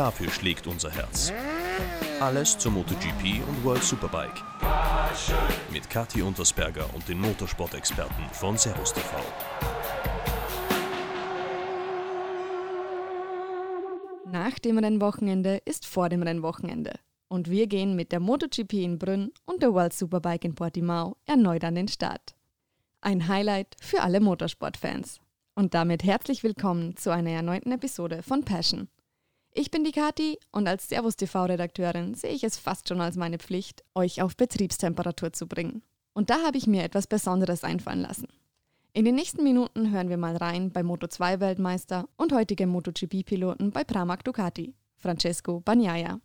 Dafür schlägt unser Herz. Alles zur MotoGP und World Superbike. Mit Kathi Untersberger und den Motorsport-Experten von Servus TV. Nach dem Rennwochenende ist vor dem Rennwochenende. Und wir gehen mit der MotoGP in Brünn und der World Superbike in Portimao erneut an den Start. Ein Highlight für alle Motorsportfans. Und damit herzlich willkommen zu einer erneuten Episode von Passion. Ich bin die Kati und als Servus TV-Redakteurin sehe ich es fast schon als meine Pflicht, euch auf Betriebstemperatur zu bringen. Und da habe ich mir etwas Besonderes einfallen lassen. In den nächsten Minuten hören wir mal rein bei Moto2-Weltmeister und heutigem MotoGP-Piloten bei Pramac Ducati, Francesco Bagnaia.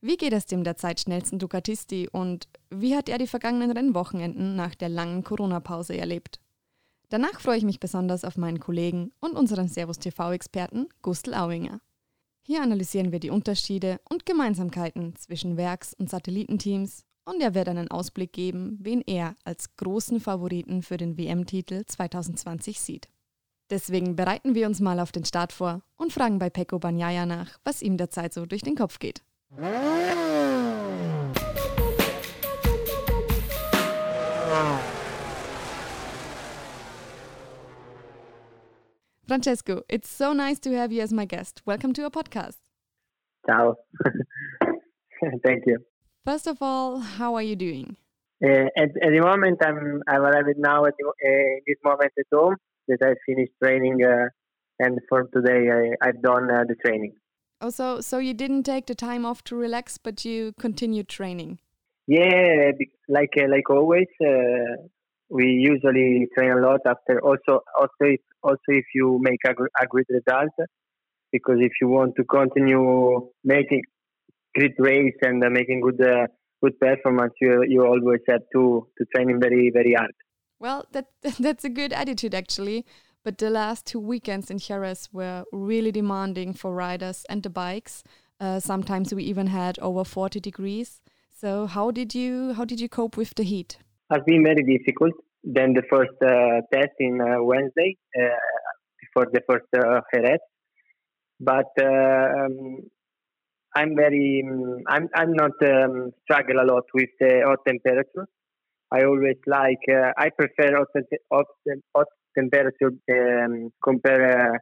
Wie geht es dem derzeit schnellsten Ducatisti und wie hat er die vergangenen Rennwochenenden nach der langen Corona-Pause erlebt? Danach freue ich mich besonders auf meinen Kollegen und unseren Servus TV-Experten Gustl Auinger. Hier analysieren wir die Unterschiede und Gemeinsamkeiten zwischen Werks- und Satellitenteams und er wird einen Ausblick geben, wen er als großen Favoriten für den WM-Titel 2020 sieht. Deswegen bereiten wir uns mal auf den Start vor und fragen bei Pecco Bagnaia nach, was ihm derzeit so durch den Kopf geht. Francesco, it's so nice to have you as my guest. Welcome to our podcast. Ciao. Thank you. First of all, how are you doing? Uh, at, at, the moment, I'm I'm arrived now at the, uh, this moment at home that I finished training, uh, and for today I, I've done uh, the training. Oh, so so you didn't take the time off to relax, but you continued training. Yeah, like uh, like always, uh, we usually train a lot after. Also, also if also if you make a, a great result, because if you want to continue making great race and uh, making good uh, good performance, you you always have to to train very very hard. Well, that that's a good attitude actually. But the last two weekends in Jerez were really demanding for riders and the bikes. Uh, sometimes we even had over 40 degrees. So how did you how did you cope with the heat? Has been very difficult. Then the first uh, test in uh, Wednesday before the first uh, Jerez, but um, I'm very I'm I'm not um, struggle a lot with the hot temperature. I always like uh, I prefer hot, hot, hot temperature um, compare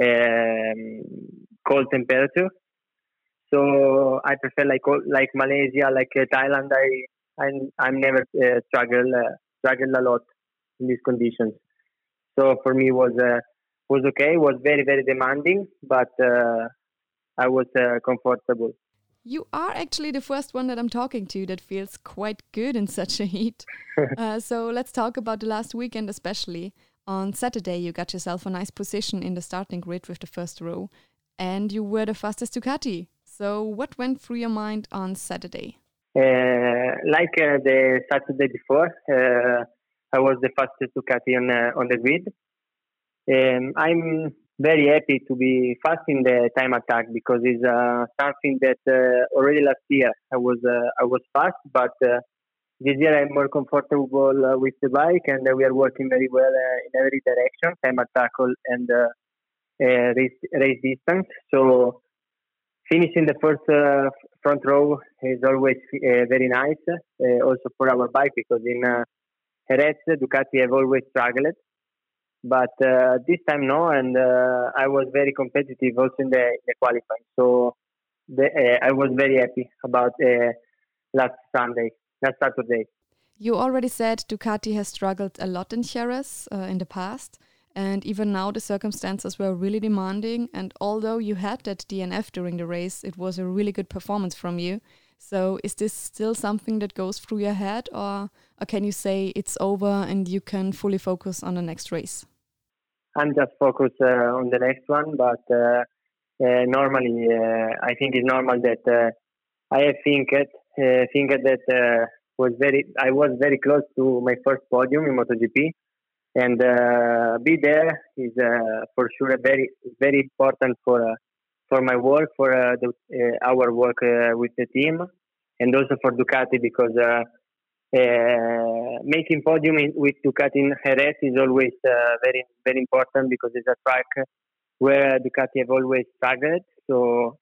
uh, um, cold temperature. So I prefer like like Malaysia, like uh, Thailand. I I'm I'm never uh, struggle uh, struggle a lot in these conditions. So for me was uh, was okay. Was very very demanding, but uh, I was uh, comfortable. You are actually the first one that I'm talking to that feels quite good in such a heat. uh, so let's talk about the last weekend, especially. On Saturday, you got yourself a nice position in the starting grid with the first row, and you were the fastest Ducati. So, what went through your mind on Saturday? Uh, like uh, the Saturday before, uh, I was the fastest Ducati on on the grid. Um, I'm very happy to be fast in the time attack because it's something that already last year I was I was fast, but this year I'm more comfortable uh, with the bike, and uh, we are working very well uh, in every direction, time attack and race, race distance. So finishing the first front row is always very nice, also for our bike because in uh, Jerez, Ducati have always struggled. But uh, this time, no, and uh, I was very competitive also in the, the qualifying. So the, I was very happy about last Sunday last Saturday. You already said Ducati has struggled a lot in Jerez uh, in the past, and even now the circumstances were really demanding. And although you had that DNF during the race, it was a really good performance from you. So, is this still something that goes through your head, or, or can you say it's over and you can fully focus on the next race? I'm just focused uh, on the next one, but uh, uh normally uh, I think it's normal that uh, I think it uh, think that was very I was very close to my first podium in MotoGP, and uh, be there is uh, for sure very very important for uh, for my work for the, our work with the team, and also for Ducati because making podium in, with Ducati in Jerez is always very very important because it's a track where Ducati have always struggled. So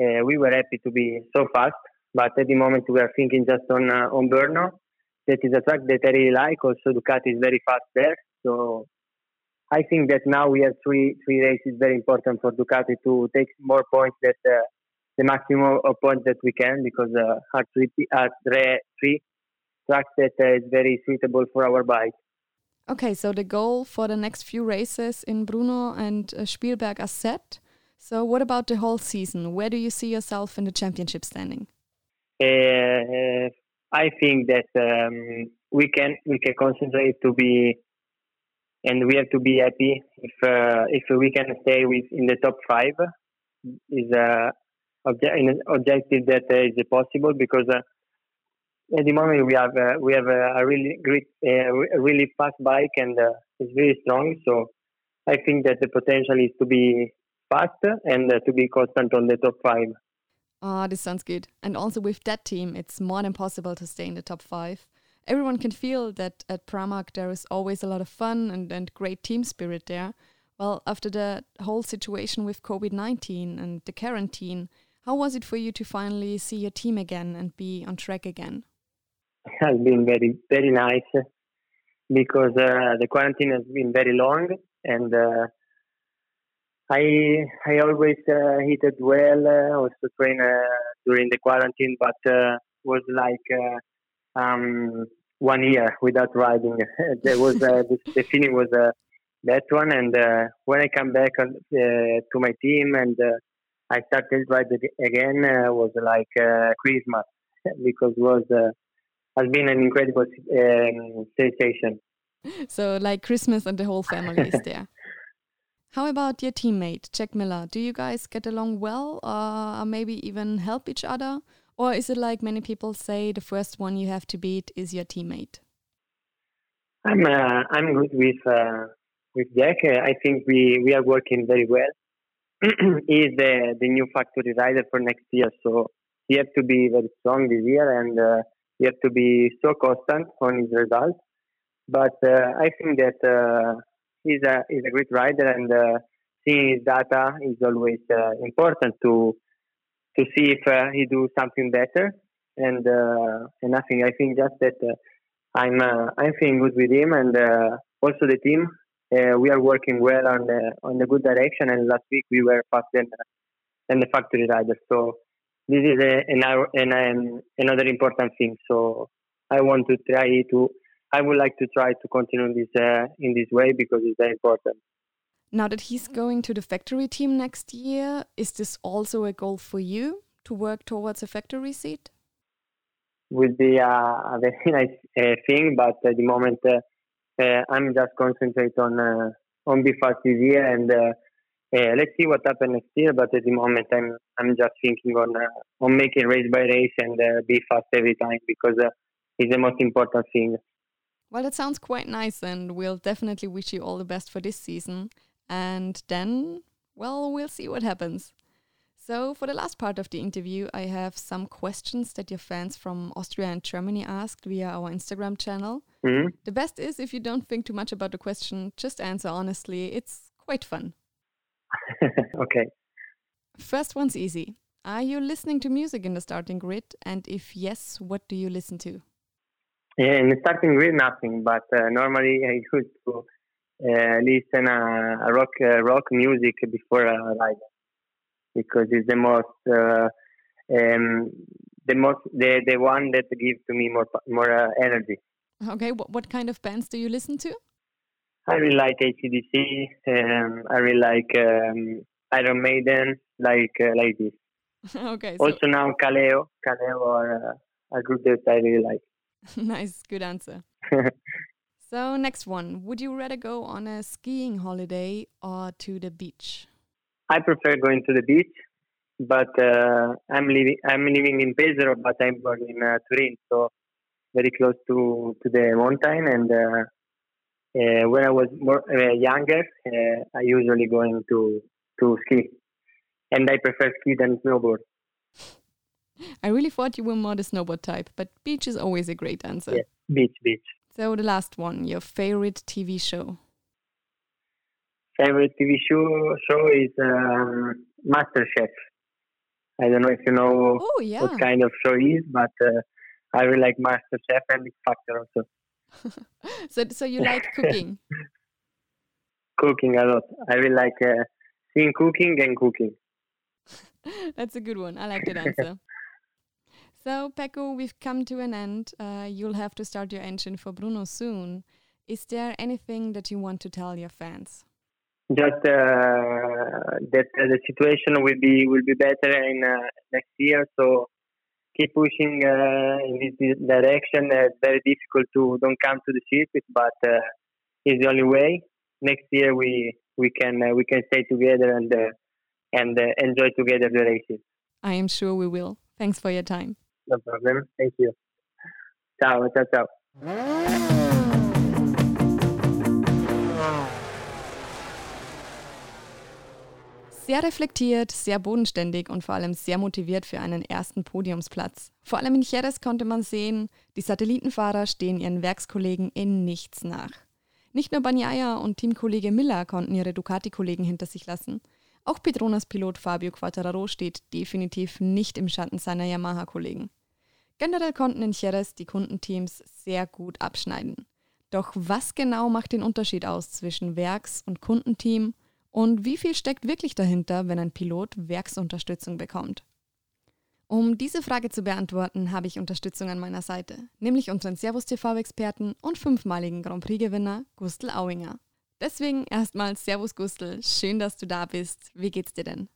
uh, we were happy to be so fast. But at the moment, we are thinking just on uh, on Brno. That is a track that I really like. Also, Ducati is very fast there. So I think that now we have three three races very important for Ducati to take more points that uh, the maximum of points that we can because uh, are three are three tracks that uh, is very suitable for our bike. Okay, so the goal for the next few races in Bruno and uh, Spielberg are set. So, what about the whole season? Where do you see yourself in the championship standing? Uh, I think that um, we can we can concentrate to be, and we have to be happy if uh, if we can stay with in the top five. Is a obje- objective that uh, is possible because uh, at the moment we have uh, we have a, really great, uh, a really fast bike and uh, it's very strong. So I think that the potential is to be fast and uh, to be constant on the top five. Ah, this sounds good. And also with that team, it's more than possible to stay in the top five. Everyone can feel that at Pramac there is always a lot of fun and, and great team spirit there. Well, after the whole situation with COVID 19 and the quarantine, how was it for you to finally see your team again and be on track again? It has been very very nice because uh, the quarantine has been very long and uh, I I always uh, hit it well uh, also train uh, during the quarantine but uh, was like uh, um, one year without riding there was uh, the, the feeling was uh, that one and uh, when I come back on, uh, to my team and uh, I started riding again uh, was like uh, Christmas because it was uh, has been an incredible um, sensation. So, like Christmas and the whole family is there. How about your teammate, Jack Miller? Do you guys get along well or maybe even help each other? Or is it like many people say the first one you have to beat is your teammate? I'm uh, I'm good with uh, with Jack. Uh, I think we, we are working very well. he is the, the new factory rider for next year, so he has to be very strong this year and uh, you have to be so constant on his results. But uh, I think that uh, he's a he's a great rider, and uh, seeing his data is always uh, important to to see if uh, he do something better. And uh, and nothing. I think just that I'm I'm feeling good with him, and also the team. we are working well on the on the good direction. And last week we were faster than, than the factory rider. So this is a, an, an, another important thing. So I want to try to. I would like to try to continue this uh, in this way because it's very important. Now that he's going to the factory team next year, is this also a goal for you to work towards a factory seat? Would be a, a very nice uh, thing, but at the moment uh, uh I'm just concentrate on uh, on be fast this year and uh, uh, let's see what happens next year. But at the moment, I'm I'm just thinking on uh, on making race by race and uh, be fast every time because uh, it's the most important thing. Well, that sounds quite nice, and we'll definitely wish you all the best for this season. And then, well, we'll see what happens. So, for the last part of the interview, I have some questions that your fans from Austria and Germany asked via our Instagram channel. Mm -hmm. The best is if you don't think too much about the question, just answer honestly. It's quite fun. okay. First one's easy. Are you listening to music in the starting grid? And if yes, what do you listen to? Yeah, in starting with nothing. But uh, normally I used to uh, listen uh, rock uh, rock music before a ride because it's the most uh, um, the most the the one that gives to me more more uh, energy. Okay, what what kind of bands do you listen to? I really like ACDC. Um, I really like um, Iron Maiden, like uh, like this. okay. So also now Kaleo, Kaleo are uh, a group that I really like. nice, good answer. so next one, would you rather go on a skiing holiday or to the beach? I prefer going to the beach, but uh, I'm living I'm living in Pesaro, but I'm born in uh, Turin, so very close to to the mountain and uh, uh, when I was more uh, younger, uh, I usually going to to ski, and I prefer ski than snowboard. I really thought you were more the snowboard type, but beach is always a great answer. Yeah, beach, beach. So the last one, your favorite TV show. Favorite TV show show is um, MasterChef. I don't know if you know Oh, yeah. what kind of show it is, but uh, I really like MasterChef and X Factor also. So, so you like cooking? Cooking a lot. I really like uh, seeing cooking and cooking. That's a good one. I like that answer. So, Pecco, we've come to an end. Uh, you'll have to start your engine for Bruno soon. Is there anything that you want to tell your fans? Just uh, that uh, the situation will be will be better in uh, next year. So keep pushing uh, in this direction. Uh, it's very difficult to don't come to the circuit, but uh, it's the only way. Next year we we can uh, we can stay together and uh, and uh, enjoy together the races. I am sure we will. Thanks for your time. No problem. Thank you. Ciao, ciao, ciao. Sehr reflektiert, sehr bodenständig und vor allem sehr motiviert für einen ersten Podiumsplatz. Vor allem in Jerez konnte man sehen, die Satellitenfahrer stehen ihren Werkskollegen in nichts nach. Nicht nur Bagnaia und Teamkollege Miller konnten ihre Ducati-Kollegen hinter sich lassen. Auch Petronas-Pilot Fabio Quattararo steht definitiv nicht im Schatten seiner Yamaha-Kollegen. Generell konnten in Jerez die Kundenteams sehr gut abschneiden. Doch was genau macht den Unterschied aus zwischen Werks- und Kundenteam und wie viel steckt wirklich dahinter, wenn ein Pilot Werksunterstützung bekommt? Um diese Frage zu beantworten, habe ich Unterstützung an meiner Seite, nämlich unseren Servus TV-Experten und fünfmaligen Grand Prix-Gewinner Gustl Auinger. Deswegen erstmal Servus Gustl, schön, dass du da bist. Wie geht's dir denn?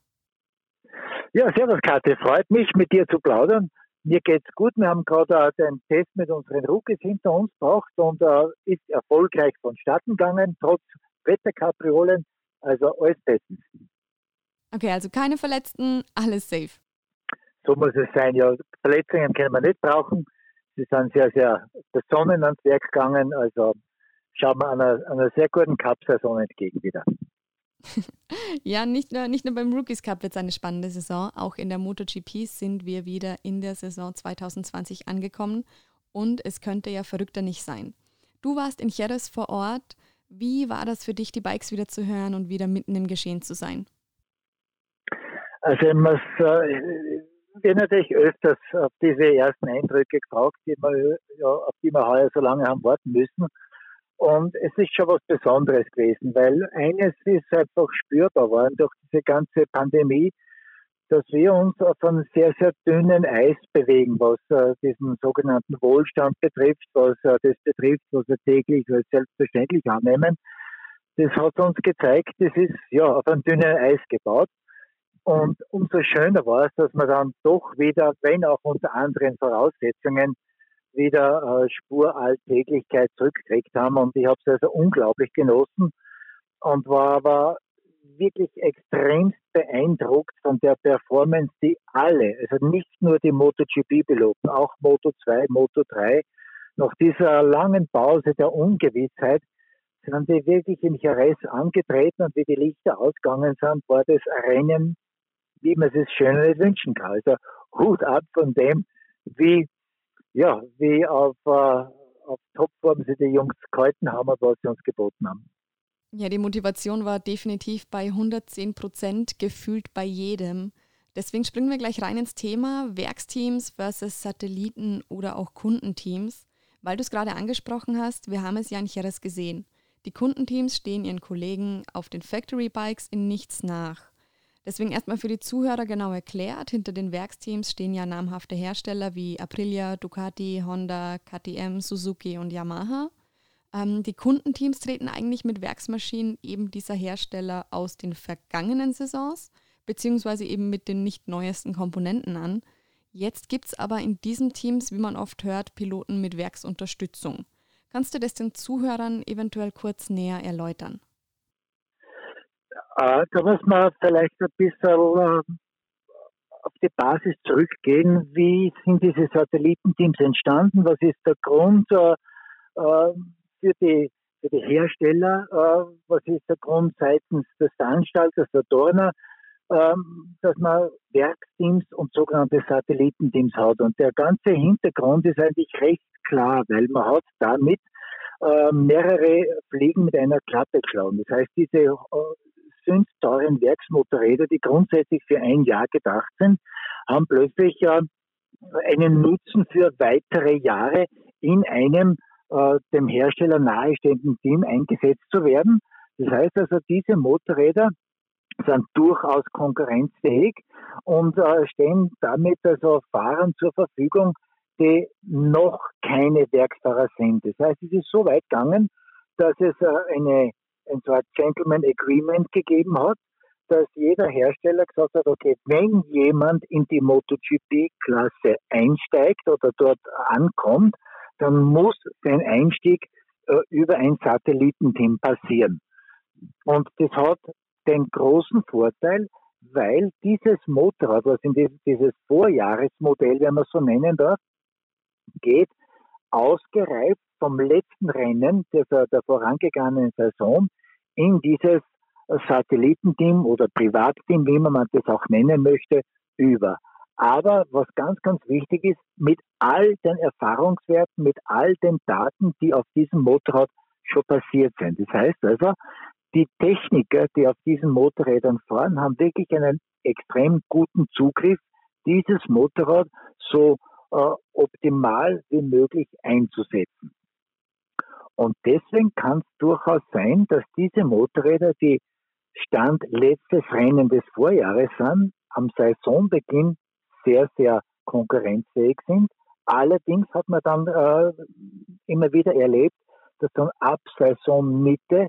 Ja, servus Kathi, freut mich mit dir zu plaudern. Mir geht's gut. Wir haben gerade den Test mit unseren Rookies hinter uns gebracht und äh, ist erfolgreich vonstatten gegangen, trotz Wetterkapriolen. Also alles bestens. Okay, also keine Verletzten, alles safe. So muss es sein. Ja, Verletzungen können wir nicht brauchen. Sie sind sehr, sehr besonnen ans Werk gegangen. Also schauen wir einer, einer sehr guten Cup-Saison entgegen wieder. Ja, nicht nur, nicht nur beim Rookies Cup wird es eine spannende Saison. Auch in der MotoGP sind wir wieder in der Saison 2020 angekommen und es könnte ja verrückter nicht sein. Du warst in Jerez vor Ort. Wie war das für dich, die Bikes wieder zu hören und wieder mitten im Geschehen zu sein? Also ich muss, äh, wir natürlich öfters auf diese ersten Eindrücke gefragt, die wir, ja, auf die wir heuer so lange haben warten müssen. Und es ist schon was Besonderes gewesen, weil eines ist einfach spürbar worden durch diese ganze Pandemie, dass wir uns auf einem sehr, sehr dünnen Eis bewegen, was äh, diesen sogenannten Wohlstand betrifft, was äh, das betrifft, was wir täglich als selbstverständlich annehmen. Das hat uns gezeigt, das ist ja auf einem dünnen Eis gebaut. Und umso schöner war es, dass wir dann doch wieder, wenn auch unter anderen Voraussetzungen, wieder äh, Spur Alltäglichkeit zurückgekriegt haben. Und ich habe es also unglaublich genossen und war aber wirklich extremst beeindruckt von der Performance, die alle, also nicht nur die MotoGP-Piloten, auch Moto 2, Moto 3, nach dieser langen Pause der Ungewissheit, sind die wirklich in Jerez angetreten und wie die Lichter ausgegangen sind, war das Rennen, wie man es schöner nicht wünschen kann. Also Hut ab von dem, wie, ja, wie auf, äh, auf Topform sie die Jungs gehalten haben und was sie uns geboten haben. Ja, die Motivation war definitiv bei 110 Prozent, gefühlt bei jedem. Deswegen springen wir gleich rein ins Thema Werksteams versus Satelliten oder auch Kundenteams. Weil du es gerade angesprochen hast, wir haben es ja in Jerez gesehen. Die Kundenteams stehen ihren Kollegen auf den Factory Bikes in nichts nach. Deswegen erstmal für die Zuhörer genau erklärt, hinter den Werksteams stehen ja namhafte Hersteller wie Aprilia, Ducati, Honda, KTM, Suzuki und Yamaha. Ähm, die Kundenteams treten eigentlich mit Werksmaschinen eben dieser Hersteller aus den vergangenen Saisons, beziehungsweise eben mit den nicht neuesten Komponenten an. Jetzt gibt es aber in diesen Teams, wie man oft hört, Piloten mit Werksunterstützung. Kannst du das den Zuhörern eventuell kurz näher erläutern? Äh, da muss man vielleicht ein bisschen äh, auf die Basis zurückgehen. Wie sind diese Satellitenteams entstanden? Was ist der Grund äh, äh für, die, für die Hersteller? Äh, was ist der Grund seitens des Veranstalters, der Dorner, ähm, dass man Werksteams und sogenannte Satellitenteams hat? Und der ganze Hintergrund ist eigentlich recht klar, weil man hat damit äh, mehrere Fliegen mit einer Klappe geschlagen. Das heißt, diese äh, fünf teuren Werksmotorräder, die grundsätzlich für ein Jahr gedacht sind, haben plötzlich äh, einen Nutzen für weitere Jahre in einem äh, dem Hersteller nahestehenden Team eingesetzt zu werden. Das heißt also, diese Motorräder sind durchaus konkurrenzfähig und äh, stehen damit also Fahrern zur Verfügung, die noch keine Werksfahrer sind. Das heißt, es ist so weit gegangen, dass es äh, eine, ein so ein Gentleman Agreement gegeben hat, dass jeder Hersteller gesagt hat, okay, wenn jemand in die MotoGP-Klasse einsteigt oder dort ankommt, dann muss sein Einstieg äh, über ein Satellitenteam passieren. Und das hat den großen Vorteil, weil dieses Motorrad, was in dieses, dieses Vorjahresmodell, wenn man so nennen darf, geht, ausgereift vom letzten Rennen der, der vorangegangenen Saison in dieses Satellitenteam oder Privatteam, wie man das auch nennen möchte, über. Aber was ganz, ganz wichtig ist, mit all den Erfahrungswerten, mit all den Daten, die auf diesem Motorrad schon passiert sind. Das heißt also, die Techniker, die auf diesen Motorrädern fahren, haben wirklich einen extrem guten Zugriff, dieses Motorrad so optimal wie möglich einzusetzen. Und deswegen kann es durchaus sein, dass diese Motorräder, die Stand letztes Rennen des Vorjahres sind, am Saisonbeginn sehr, sehr konkurrenzfähig sind. Allerdings hat man dann äh, immer wieder erlebt, dass dann ab Saisonmitte,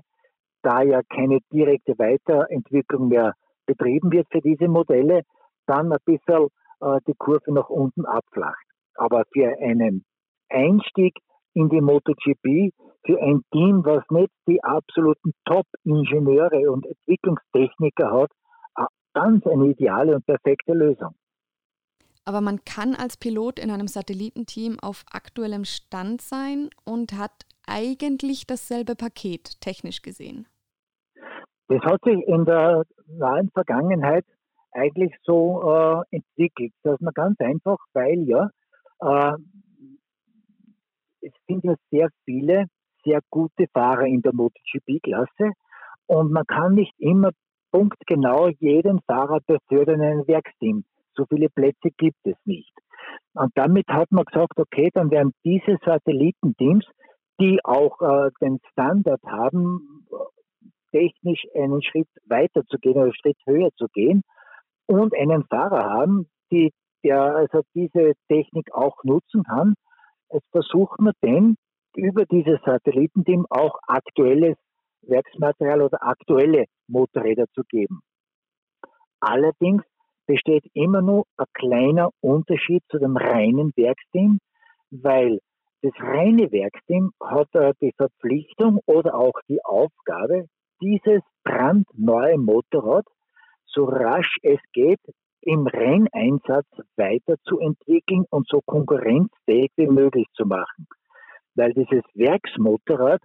da ja keine direkte Weiterentwicklung mehr betrieben wird für diese Modelle, dann ein bisschen äh, die Kurve nach unten abflacht. Aber für einen Einstieg in die MotoGP, für ein Team, was nicht die absoluten Top-Ingenieure und Entwicklungstechniker hat, ganz eine ideale und perfekte Lösung. Aber man kann als Pilot in einem Satellitenteam auf aktuellem Stand sein und hat eigentlich dasselbe Paket, technisch gesehen. Das hat sich in der nahen Vergangenheit eigentlich so äh, entwickelt, dass man ganz einfach, weil ja es sind ja sehr viele sehr gute Fahrer in der MotoGP-Klasse und man kann nicht immer punktgenau jeden Fahrer befördern in ein Werksteam. So viele Plätze gibt es nicht. Und damit hat man gesagt, okay, dann werden diese Satellitenteams, die auch äh, den Standard haben, technisch einen Schritt weiter zu gehen oder einen Schritt höher zu gehen und einen Fahrer haben, die, der also diese Technik auch nutzen kann. Jetzt versucht man denn über dieses Satellitenteam auch aktuelles Werksmaterial oder aktuelle Motorräder zu geben. Allerdings besteht immer nur ein kleiner Unterschied zu dem reinen Werksteam, weil das reine Werksteam hat äh, die Verpflichtung oder auch die Aufgabe, dieses brandneue Motorrad so rasch es geht im Renneinsatz weiterzuentwickeln und so konkurrenzfähig wie möglich zu machen. Weil dieses Werksmotorrad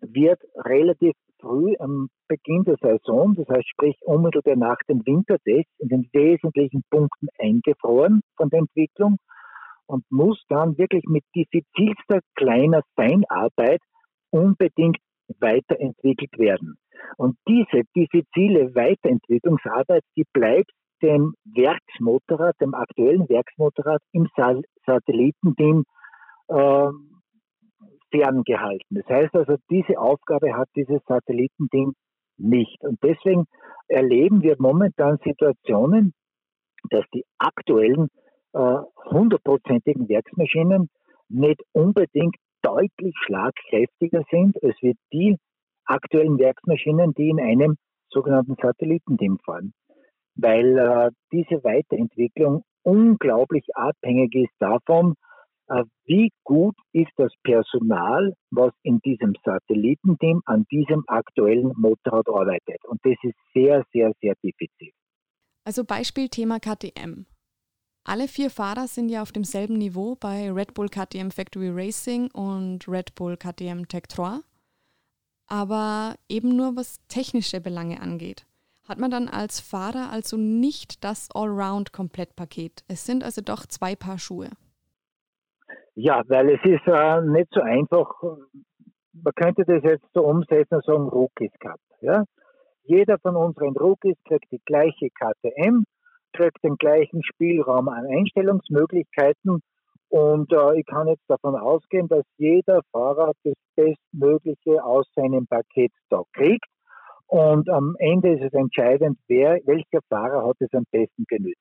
wird relativ früh am Beginn der Saison, das heißt sprich unmittelbar nach dem Wintertest, in den wesentlichen Punkten eingefroren von der Entwicklung und muss dann wirklich mit diffizilster kleiner Feinarbeit unbedingt weiterentwickelt werden. Und diese diffizile Weiterentwicklungsarbeit, die bleibt dem Werksmotorrad, dem aktuellen Werksmotorrad im Satellitenteam äh, ferngehalten. Das heißt also, diese Aufgabe hat dieses Satellitending nicht. Und deswegen erleben wir momentan Situationen, dass die aktuellen äh, hundertprozentigen äh, Werksmaschinen nicht unbedingt deutlich schlagkräftiger sind als wir die aktuellen Werksmaschinen, die in einem sogenannten Satellitenteam fahren. Weil äh, diese Weiterentwicklung unglaublich abhängig ist davon, äh, wie gut ist das Personal, was in diesem Satellitenteam an diesem aktuellen Motorrad arbeitet. Und das ist sehr, sehr, sehr diffizil. Also Beispiel Thema KTM. Alle vier Fahrer sind ja auf demselben Niveau bei Red Bull KTM Factory Racing und Red Bull KTM Tech 3, aber eben nur was technische Belange angeht. Hat man dann als Fahrer also nicht das Allround-Komplettpaket. Es sind also doch zwei Paar Schuhe. Ja, weil es ist äh, nicht so einfach. Man könnte das jetzt so umsetzen, so ein Rookies Cup. Ja? Jeder von unseren Rookies kriegt die gleiche KTM kriege den gleichen Spielraum an Einstellungsmöglichkeiten und äh, ich kann jetzt davon ausgehen, dass jeder Fahrer das Bestmögliche aus seinem Paket da kriegt. Und am Ende ist es entscheidend, wer, welcher Fahrer hat es am besten genützt.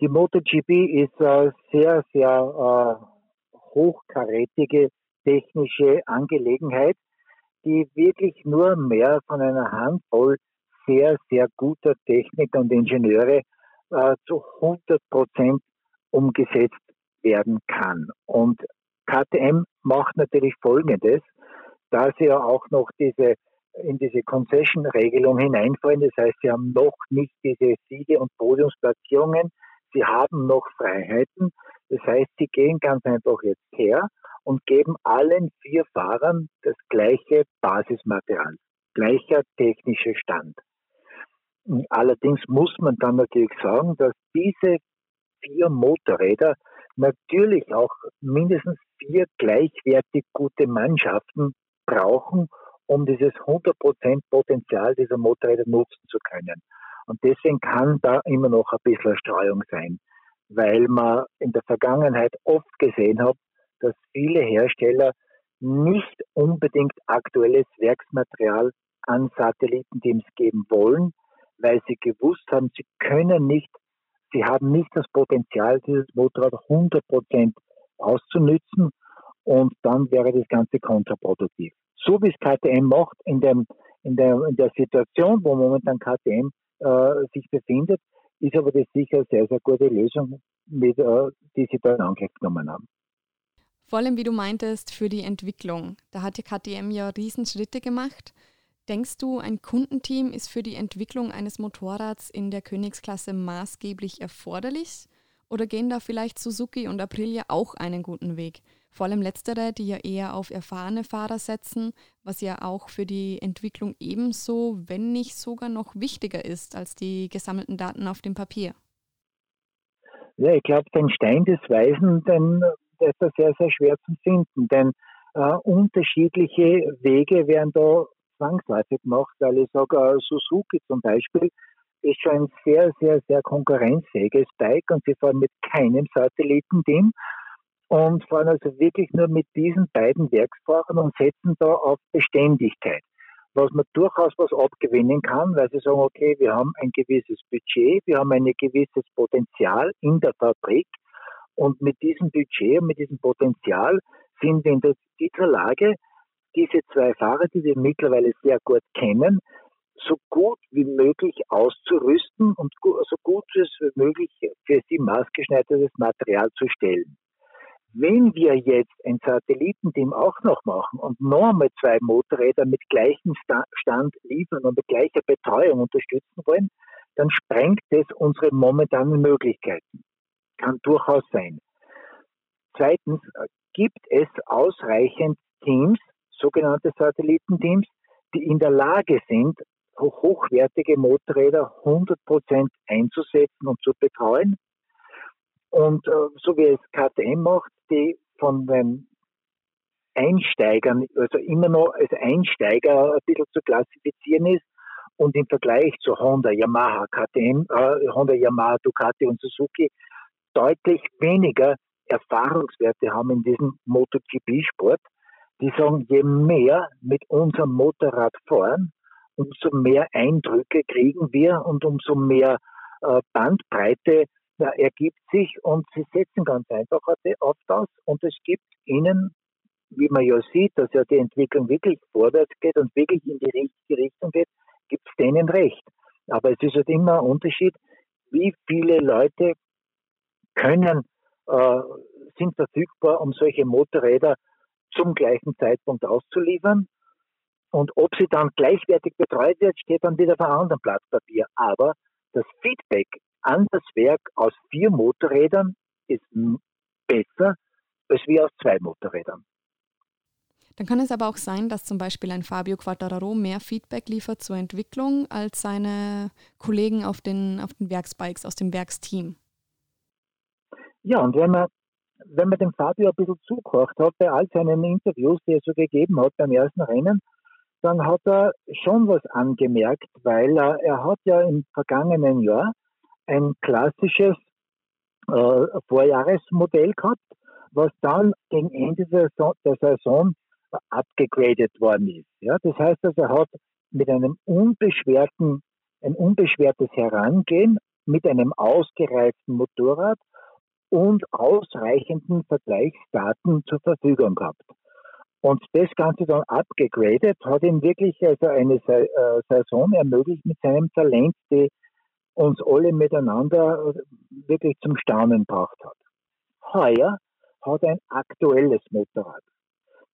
Die MotoGP ist äh, sehr, sehr äh, hochkarätige technische Angelegenheit, die wirklich nur mehr von einer Handvoll sehr, sehr guter Techniker und Ingenieure äh, zu 100 Prozent umgesetzt werden kann. Und KTM macht natürlich Folgendes, da sie ja auch noch diese in diese Concession-Regelung hineinfallen. Das heißt, sie haben noch nicht diese Siege und Podiumsplatzierungen. Sie haben noch Freiheiten. Das heißt, sie gehen ganz einfach jetzt her und geben allen vier Fahrern das gleiche Basismaterial, gleicher technischer Stand. Allerdings muss man dann natürlich sagen, dass diese vier Motorräder natürlich auch mindestens vier gleichwertig gute Mannschaften brauchen, um dieses 100% Potenzial dieser Motorräder nutzen zu können. Und deswegen kann da immer noch ein bisschen Streuung sein, weil man in der Vergangenheit oft gesehen hat, dass viele Hersteller nicht unbedingt aktuelles Werksmaterial an Satellitenteams geben wollen, weil sie gewusst haben, sie können nicht, sie haben nicht das Potenzial, dieses Motorrad 100% auszunützen und dann wäre das Ganze kontraproduktiv. So wie es KTM macht in, dem, in, der, in der Situation, wo momentan KTM äh, sich befindet, ist aber das sicher eine sehr, sehr gute Lösung, mit, äh, die sie da in Angriff genommen haben. Vor allem, wie du meintest, für die Entwicklung. Da hat die KTM ja Riesenschritte gemacht. Denkst du, ein Kundenteam ist für die Entwicklung eines Motorrads in der Königsklasse maßgeblich erforderlich? Oder gehen da vielleicht Suzuki und Aprilia auch einen guten Weg? Vor allem letztere, die ja eher auf erfahrene Fahrer setzen, was ja auch für die Entwicklung ebenso, wenn nicht sogar noch wichtiger ist als die gesammelten Daten auf dem Papier. Ja, ich glaube, den Stein des Weisen, den das ist sehr, sehr schwer zu finden, denn äh, unterschiedliche Wege werden da zwangsläufig gemacht, weil ich sage, äh, Suzuki zum Beispiel ist schon ein sehr, sehr, sehr konkurrenzfähiges Bike und sie fahren mit keinem Satellitenteam und fahren also wirklich nur mit diesen beiden Werksfahrern und setzen da auf Beständigkeit. Was man durchaus was abgewinnen kann, weil sie sagen, okay, wir haben ein gewisses Budget, wir haben ein gewisses Potenzial in der Fabrik, und mit diesem Budget und mit diesem Potenzial sind wir in der, Lage, diese zwei Fahrer, die wir mittlerweile sehr gut kennen, so gut wie möglich auszurüsten und so gut wie möglich für sie maßgeschneidertes Material zu stellen. Wenn wir jetzt ein Satellitenteam auch noch machen und noch einmal zwei Motorräder mit gleichem Stand liefern und mit gleicher Betreuung unterstützen wollen, dann sprengt das unsere momentanen Möglichkeiten kann durchaus sein. Zweitens äh, gibt es ausreichend Teams, sogenannte Satellitenteams, die in der Lage sind, hochwertige Motorräder 100% einzusetzen und zu betreuen. Und äh, so wie es KTM macht, die von den Einsteigern, also immer noch als Einsteiger ein bisschen zu klassifizieren ist und im Vergleich zu Honda, Yamaha, KTM, äh, Honda, Yamaha, Ducati und Suzuki deutlich weniger Erfahrungswerte haben in diesem MotoGP-Sport, die sagen, je mehr mit unserem Motorrad fahren, umso mehr Eindrücke kriegen wir und umso mehr äh, Bandbreite ja, ergibt sich und sie setzen ganz einfach auf das und es gibt ihnen, wie man ja sieht, dass ja die Entwicklung wirklich vorwärts geht und wirklich in die richtige Richtung geht, gibt es denen recht. Aber es ist halt immer ein Unterschied, wie viele Leute können, äh, sind verfügbar, um solche Motorräder zum gleichen Zeitpunkt auszuliefern. Und ob sie dann gleichwertig betreut wird, steht dann wieder auf einem anderen Blatt Papier. Aber das Feedback an das Werk aus vier Motorrädern ist besser als wie aus zwei Motorrädern. Dann kann es aber auch sein, dass zum Beispiel ein Fabio Quattararo mehr Feedback liefert zur Entwicklung als seine Kollegen auf den, auf den Werksbikes aus dem Werksteam. Ja, und wenn man, wenn man dem Fabio ein bisschen zugehört hat bei all seinen Interviews, die er so gegeben hat beim ersten Rennen, dann hat er schon was angemerkt, weil er, er hat ja im vergangenen Jahr ein klassisches äh, Vorjahresmodell gehabt, was dann gegen Ende der Saison, der Saison abgegradet worden ist. Ja, das heißt also, er hat mit einem unbeschwerten, ein unbeschwertes Herangehen mit einem ausgereiften Motorrad und ausreichenden Vergleichsdaten zur Verfügung gehabt. Und das Ganze dann abgegradet, hat ihm wirklich also eine äh, Saison ermöglicht mit seinem Talent, die uns alle miteinander wirklich zum Staunen gebracht hat. Heuer hat ein aktuelles Motorrad.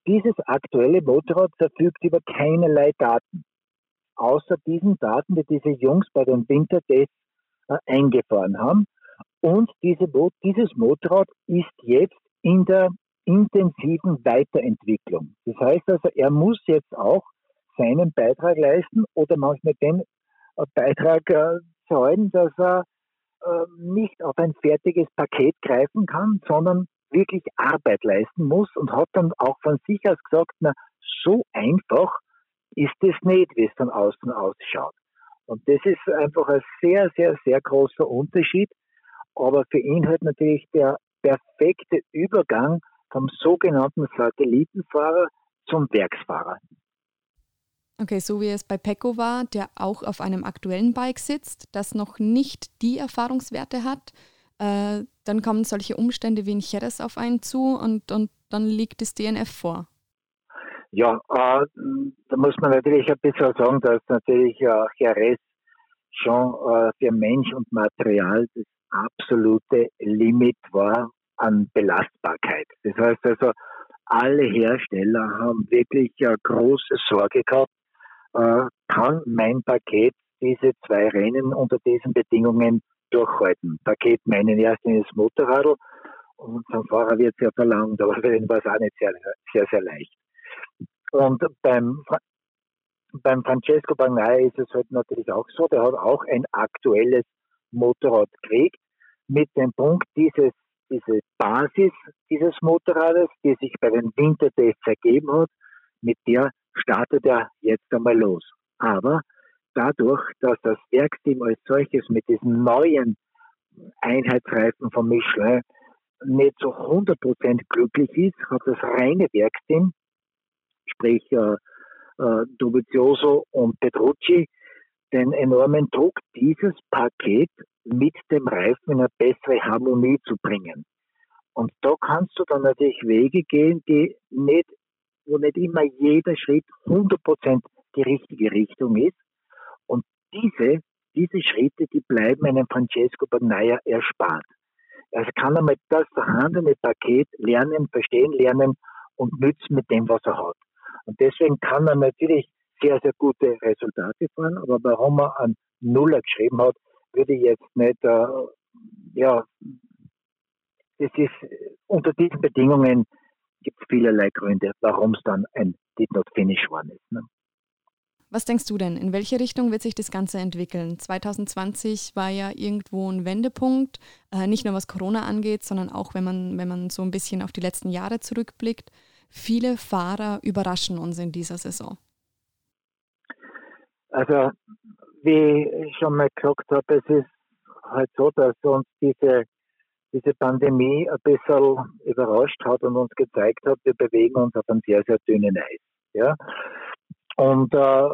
Dieses aktuelle Motorrad verfügt über keinerlei Daten, außer diesen Daten, die diese Jungs bei den Wintertests äh, eingefahren haben. Und diese, dieses Motorrad ist jetzt in der intensiven Weiterentwicklung. Das heißt also, er muss jetzt auch seinen Beitrag leisten oder manchmal den äh, Beitrag zahlen, dass er äh, nicht auf ein fertiges Paket greifen kann, sondern wirklich Arbeit leisten muss und hat dann auch von sich aus gesagt, na, so einfach ist es nicht, wie es von außen ausschaut. Und das ist einfach ein sehr, sehr, sehr großer Unterschied. Aber für ihn halt natürlich der perfekte Übergang vom sogenannten Satellitenfahrer zum Werksfahrer. Okay, so wie es bei Pecco war, der auch auf einem aktuellen Bike sitzt, das noch nicht die Erfahrungswerte hat, äh, dann kommen solche Umstände wie in Jerez auf einen zu und, und dann liegt das DNF vor. Ja, äh, da muss man natürlich ein bisschen sagen, dass natürlich äh, Jerez schon äh, für Mensch und Material das absolute Limit war an Belastbarkeit. Das heißt also, alle Hersteller haben wirklich äh, große Sorge gehabt, äh, kann mein Paket diese zwei Rennen unter diesen Bedingungen durchhalten. Paket meinen erst in das Motorrad und vom Fahrer wird es ja verlangt, aber für den war es auch nicht sehr, sehr, sehr leicht. Und beim, beim Francesco Bagnaia ist es halt natürlich auch so, der hat auch ein aktuelles Motorrad gekriegt mit dem Punkt, dieses, diese Basis dieses Motorrades, die sich bei den Wintertests ergeben hat, mit der startet er jetzt einmal los. Aber dadurch, dass das Werksteam als solches mit diesen neuen Einheitsreifen von Michelin nicht so 100% glücklich ist, hat das reine Werksteam, sprich äh, äh, Dovizioso und Petrucci, den enormen Druck, dieses Paket mit dem Reifen in eine bessere Harmonie zu bringen. Und da kannst du dann natürlich Wege gehen, die nicht, wo nicht immer jeder Schritt 100% die richtige Richtung ist, und diese, diese Schritte, die bleiben einem Francesco Bagnaia erspart. Also kann er mit das vorhandene Paket lernen, verstehen lernen und nützen mit dem, was er hat. Und deswegen kann er natürlich sehr, sehr gute Resultate fahren, aber warum er an Nuller geschrieben hat, würde ich jetzt nicht, äh, ja, das ist, unter diesen Bedingungen gibt es vielerlei Gründe, warum es dann ein Did Not Finish geworden ist. Ne? Was denkst du denn? In welche Richtung wird sich das Ganze entwickeln? 2020 war ja irgendwo ein Wendepunkt, äh, nicht nur was Corona angeht, sondern auch wenn man, wenn man so ein bisschen auf die letzten Jahre zurückblickt. Viele Fahrer überraschen uns in dieser Saison. Also, wie ich schon mal gesagt habe, es ist halt so, dass uns diese, diese Pandemie ein bisschen überrascht hat und uns gezeigt hat, wir bewegen uns auf einem sehr, sehr dünnen Eis. Ja? Und äh,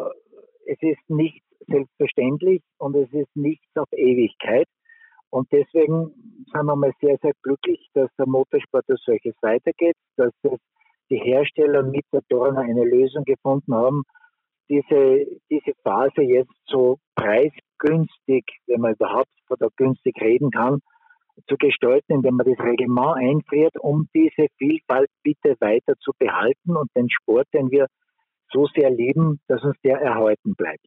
es ist nicht selbstverständlich und es ist nichts auf Ewigkeit. Und deswegen sind wir mal sehr, sehr glücklich, dass der Motorsport als solches weitergeht, dass es die Hersteller mit der Dorna eine Lösung gefunden haben, diese, diese Phase jetzt so preisgünstig, wenn man überhaupt von der günstig reden kann, zu gestalten, indem man das Reglement einfriert, um diese Vielfalt bitte weiter zu behalten und den Sport, den wir so sehr lieben, dass uns der erhalten bleibt.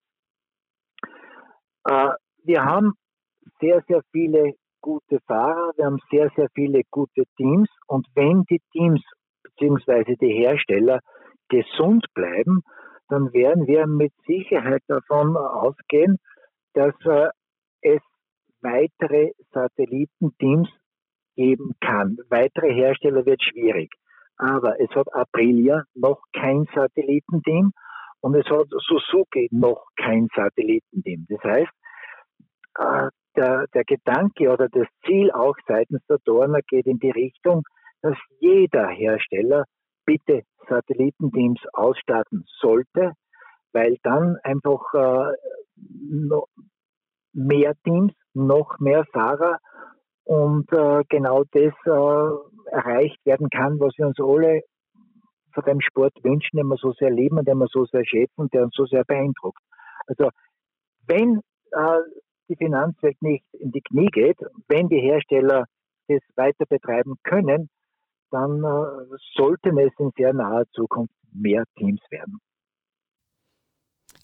Äh, wir haben sehr, sehr viele gute Fahrer, wir haben sehr, sehr viele gute Teams und wenn die Teams bzw. die Hersteller gesund bleiben, dann werden wir mit Sicherheit davon ausgehen, dass äh, es weitere Satellitenteams geben kann. Weitere Hersteller wird schwierig. Aber es hat Aprilia noch kein Satellitenteam und es hat Suzuki noch kein Satellitenteam. Das heißt, äh, der, der Gedanke oder das Ziel auch seitens der Dorner geht in die Richtung, dass jeder Hersteller bitte Satellitenteams ausstatten sollte, weil dann einfach äh, mehr Teams, noch mehr Fahrer und äh, genau das äh, erreicht werden kann, was wir uns alle von dem Sport wünschen, den wir so sehr lieben und den wir so sehr schätzen, der uns so sehr beeindruckt. Also wenn äh, die Finanzwelt nicht in die Knie geht, wenn die Hersteller das weiter betreiben können, dann äh, sollten es in sehr naher Zukunft mehr Teams werden.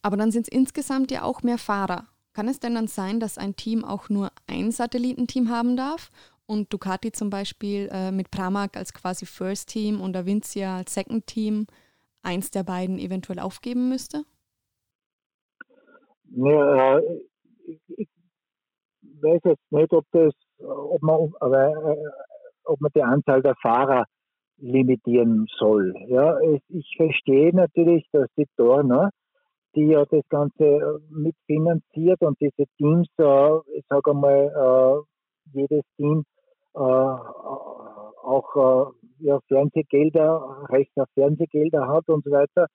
Aber dann sind es insgesamt ja auch mehr Fahrer. Kann es denn dann sein, dass ein Team auch nur ein Satellitenteam haben darf und Ducati zum Beispiel äh, mit Pramac als quasi First Team und Avincia als Second Team eins der beiden eventuell aufgeben müsste? Ja, ich, ich weiß jetzt nicht, ob das, ob man, äh, ob man die Anzahl der Fahrer limitieren soll. Ja, ich verstehe natürlich, dass die Dorner, die ja das Ganze äh, mitfinanziert und diese Teams, äh, ich sage einmal, jedes Team auch ja, Fernsehgelder, Recht auf Fernsehgelder hat und so weiter,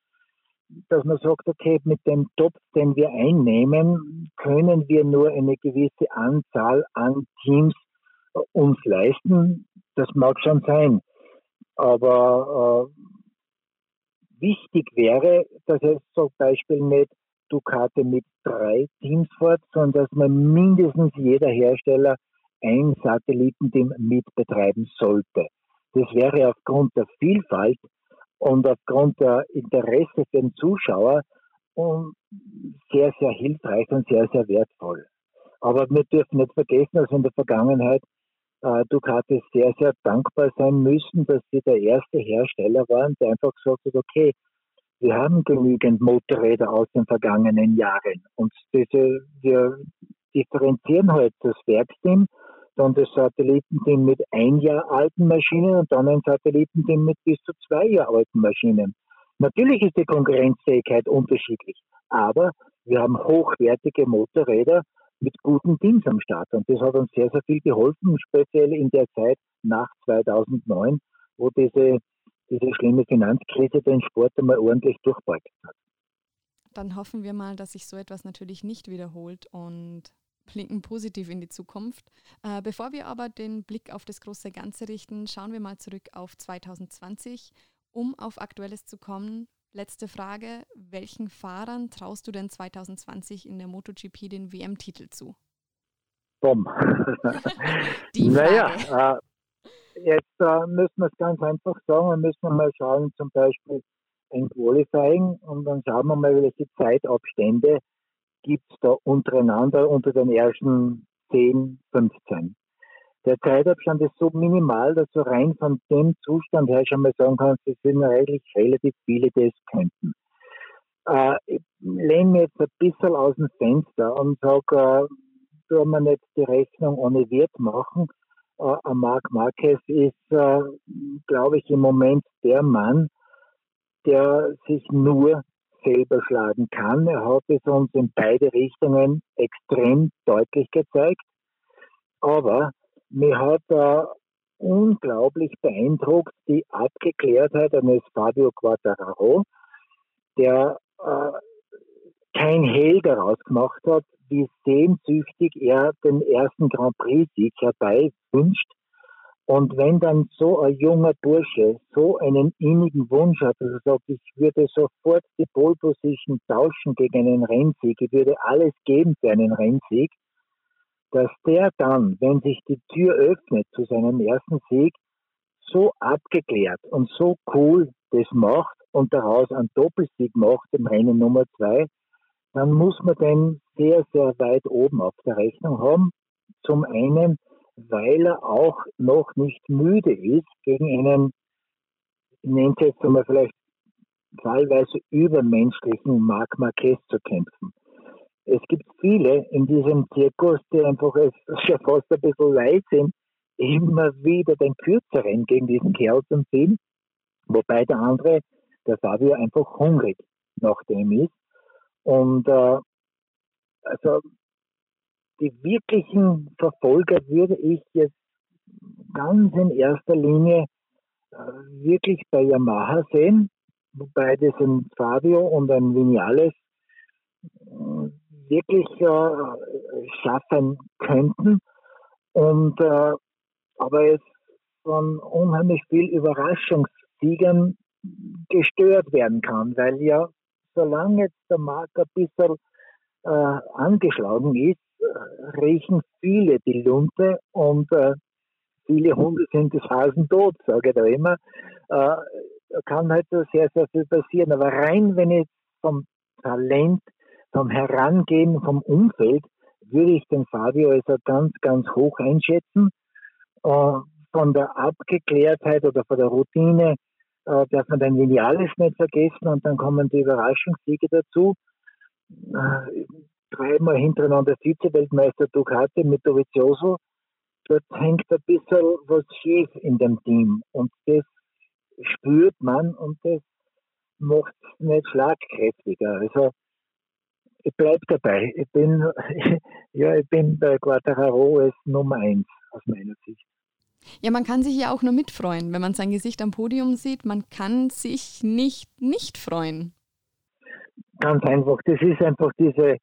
dass man sagt, okay, mit dem Topf, den wir einnehmen, können wir nur eine gewisse Anzahl an Teams äh, uns leisten. Das mag schon sein. Aber äh, wichtig wäre, dass es zum Beispiel nicht Ducati mit drei Teams fährt, sondern dass man mindestens jeder Hersteller ein Satellitenteam mitbetreiben sollte. Das wäre aufgrund der Vielfalt und aufgrund der Interesse für den Zuschauer sehr, sehr hilfreich und sehr, sehr wertvoll. Aber wir dürfen nicht vergessen, dass in der Vergangenheit Ducati sehr, sehr dankbar sein müssen, dass sie der erste Hersteller waren, der einfach gesagt hat, okay, wir haben genügend Motorräder aus den vergangenen Jahren und diese, wir differenzieren halt das Werksteam dann das Satellitenteam mit ein Jahr alten Maschinen und dann ein Satellitenteam mit bis zu zwei Jahr alten Maschinen. Natürlich ist die Konkurrenzfähigkeit unterschiedlich, aber wir haben hochwertige Motorräder mit guten Teams am Start und das hat uns sehr, sehr viel geholfen, speziell in der Zeit nach 2009, wo diese, diese schlimme Finanzkrise den Sport einmal ordentlich durchbeugt hat. Dann hoffen wir mal, dass sich so etwas natürlich nicht wiederholt und blicken positiv in die Zukunft. Äh, bevor wir aber den Blick auf das große Ganze richten, schauen wir mal zurück auf 2020. Um auf Aktuelles zu kommen, letzte Frage. Welchen Fahrern traust du denn 2020 in der MotoGP den WM-Titel zu? Frage. Naja, äh, jetzt äh, müssen wir es ganz einfach sagen. Wir müssen mal schauen, zum Beispiel ein Qualifying und dann schauen wir mal, welche Zeitabstände gibt es da untereinander unter den ersten 10, 15. Der Zeitabstand ist so minimal, dass du rein von dem Zustand her schon mal sagen kannst, es sind eigentlich relativ viele, die es könnten. Äh, ich lehne mir jetzt ein bisschen aus dem Fenster und sage, äh, tun wir nicht die Rechnung ohne Wert machen. Äh, Marc Marquez ist, äh, glaube ich, im Moment der Mann, der sich nur selber schlagen kann. Er hat es uns in beide Richtungen extrem deutlich gezeigt. Aber mir hat da unglaublich beeindruckt die Abgeklärtheit eines Fabio Quattararo, der äh, kein Hehl daraus gemacht hat, wie sehnsüchtig er den ersten Grand Prix-Sieg herbei wünscht und wenn dann so ein junger Bursche so einen innigen Wunsch hat, dass er sagt, ich würde sofort die Pole Position tauschen gegen einen Rennsieg, ich würde alles geben für einen Rennsieg, dass der dann, wenn sich die Tür öffnet zu seinem ersten Sieg, so abgeklärt und so cool das macht und daraus einen Doppelsieg macht im Rennen Nummer zwei, dann muss man den sehr, sehr weit oben auf der Rechnung haben. Zum einen, weil er auch noch nicht müde ist, gegen einen, ich nenne es jetzt einmal vielleicht teilweise übermenschlichen Marc Marquez zu kämpfen. Es gibt viele in diesem Zirkus, die einfach schon fast ein bisschen leid sind, immer wieder den Kürzeren gegen diesen Kerl zu ziehen, wobei der andere, der Fabio, einfach hungrig nach dem ist. Und äh, also die wirklichen Verfolger würde ich jetzt ganz in erster Linie äh, wirklich bei Yamaha sehen, wobei das ein Fabio und ein Vinales äh, wirklich äh, schaffen könnten. Und äh, aber es von unheimlich viel Überraschungssiegern gestört werden kann, weil ja, solange jetzt der Markt ein bisschen äh, angeschlagen ist, äh, riechen viele die Lunte und äh, viele Hunde sind des Hasen tot, sage ich da immer. Äh, kann halt sehr, sehr viel passieren. Aber rein, wenn ich vom Talent, vom Herangehen, vom Umfeld, würde ich den Fabio also ganz, ganz hoch einschätzen. Äh, von der Abgeklärtheit oder von der Routine äh, darf man den Lineales nicht vergessen und dann kommen die Überraschungssiege dazu. Äh, dreimal hintereinander Vize-Weltmeister Ducati mit Dovizioso. Dort hängt ein bisschen was schief in dem Team und das spürt man und das macht es nicht schlagkräftiger. Also ich bleibe dabei. Ich bin, ja, ich bin bei Quattararo als Nummer eins aus meiner Sicht. Ja, man kann sich ja auch nur mitfreuen, wenn man sein Gesicht am Podium sieht. Man kann sich nicht nicht freuen. Ganz einfach. Das ist einfach diese,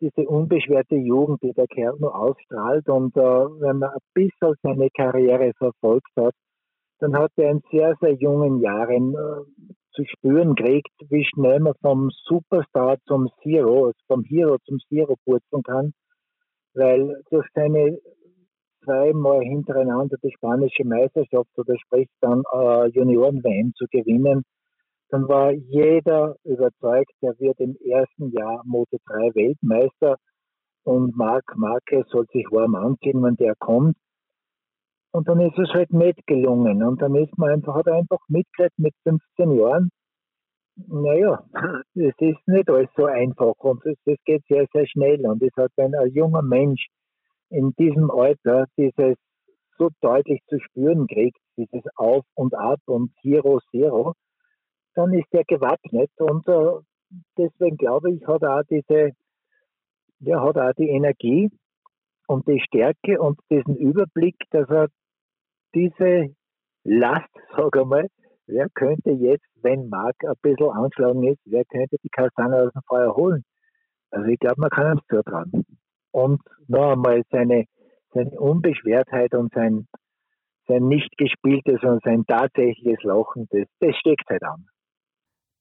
diese unbeschwerte Jugend, die der Kerl nur ausstrahlt. Und äh, wenn man ein bisschen seine Karriere verfolgt hat, dann hat er in sehr, sehr jungen Jahren äh, zu spüren gekriegt, wie schnell man vom Superstar zum Zero, also vom Hero zum Zero purzeln kann. Weil durch seine zweimal hintereinander die spanische Meisterschaft oder sprich dann äh, Junioren-WM zu gewinnen, dann war jeder überzeugt, er wird im ersten Jahr Moto 3 Weltmeister und Marc Marquez soll sich warm anziehen, wenn der kommt. Und dann ist es halt nicht gelungen. Und dann ist man einfach, hat einfach mitgekriegt mit 15 Jahren. Naja, es ist nicht alles so einfach und es, geht sehr, sehr schnell. Und es hat ein, ein junger Mensch in diesem Alter dieses so deutlich zu spüren kriegt, dieses Auf und Ab und Zero, Zero, dann ist er gewappnet und äh, deswegen glaube ich, hat er auch diese, ja, hat auch die Energie und die Stärke und diesen Überblick, dass er diese Last, sage ich mal, wer könnte jetzt, wenn Marc ein bisschen angeschlagen ist, wer könnte die Kastanie aus dem Feuer holen? Also ich glaube, man kann ihm zutrauen und noch einmal seine, seine Unbeschwertheit und sein, sein nicht gespieltes und sein tatsächliches Lachen, das, das steckt halt an.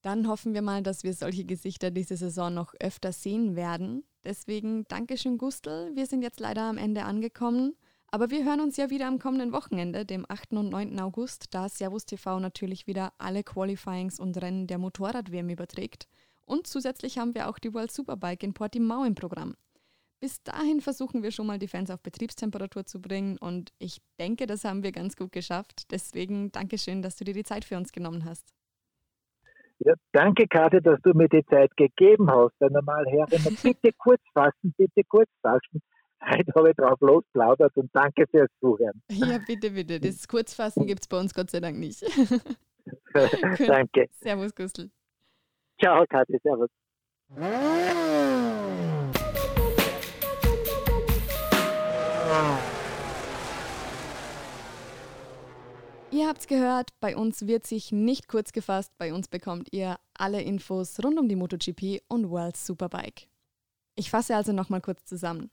Dann hoffen wir mal, dass wir solche Gesichter diese Saison noch öfter sehen werden. Deswegen Dankeschön, Gustl. Wir sind jetzt leider am Ende angekommen. Aber wir hören uns ja wieder am kommenden Wochenende, dem 8. und 9. August, da Servus TV natürlich wieder alle Qualifyings und Rennen der Motorrad-WM überträgt. Und zusätzlich haben wir auch die World Superbike in Portimao im Programm. Bis dahin versuchen wir schon mal die Fans auf Betriebstemperatur zu bringen und ich denke, das haben wir ganz gut geschafft. Deswegen Dankeschön, dass du dir die Zeit für uns genommen hast. Ja, danke, Karte, dass du mir die Zeit gegeben hast. Normal ich bitte kurz fassen, bitte kurz fassen. Heute habe ich drauf losplaudert und danke fürs Zuhören. Ja, bitte, bitte. Das Kurzfassen gibt es bei uns Gott sei Dank nicht. danke. Servus, Gustl. Ciao, Kathi, servus. Ihr habt's gehört, bei uns wird sich nicht kurz gefasst, bei uns bekommt ihr alle Infos rund um die MotoGP und World Superbike. Ich fasse also nochmal kurz zusammen.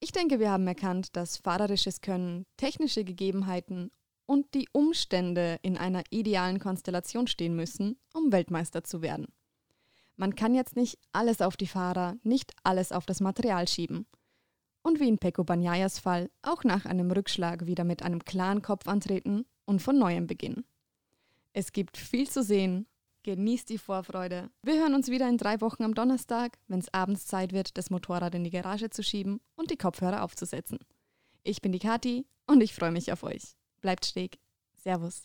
Ich denke, wir haben erkannt, dass fahrerisches Können, technische Gegebenheiten und die Umstände in einer idealen Konstellation stehen müssen, um Weltmeister zu werden. Man kann jetzt nicht alles auf die Fahrer, nicht alles auf das Material schieben – und wie in Peko Banyayas Fall auch nach einem Rückschlag wieder mit einem klaren Kopf antreten und von neuem beginnen. Es gibt viel zu sehen. Genießt die Vorfreude. Wir hören uns wieder in drei Wochen am Donnerstag, wenn es abends Zeit wird, das Motorrad in die Garage zu schieben und die Kopfhörer aufzusetzen. Ich bin die Kati und ich freue mich auf euch. Bleibt steg. Servus.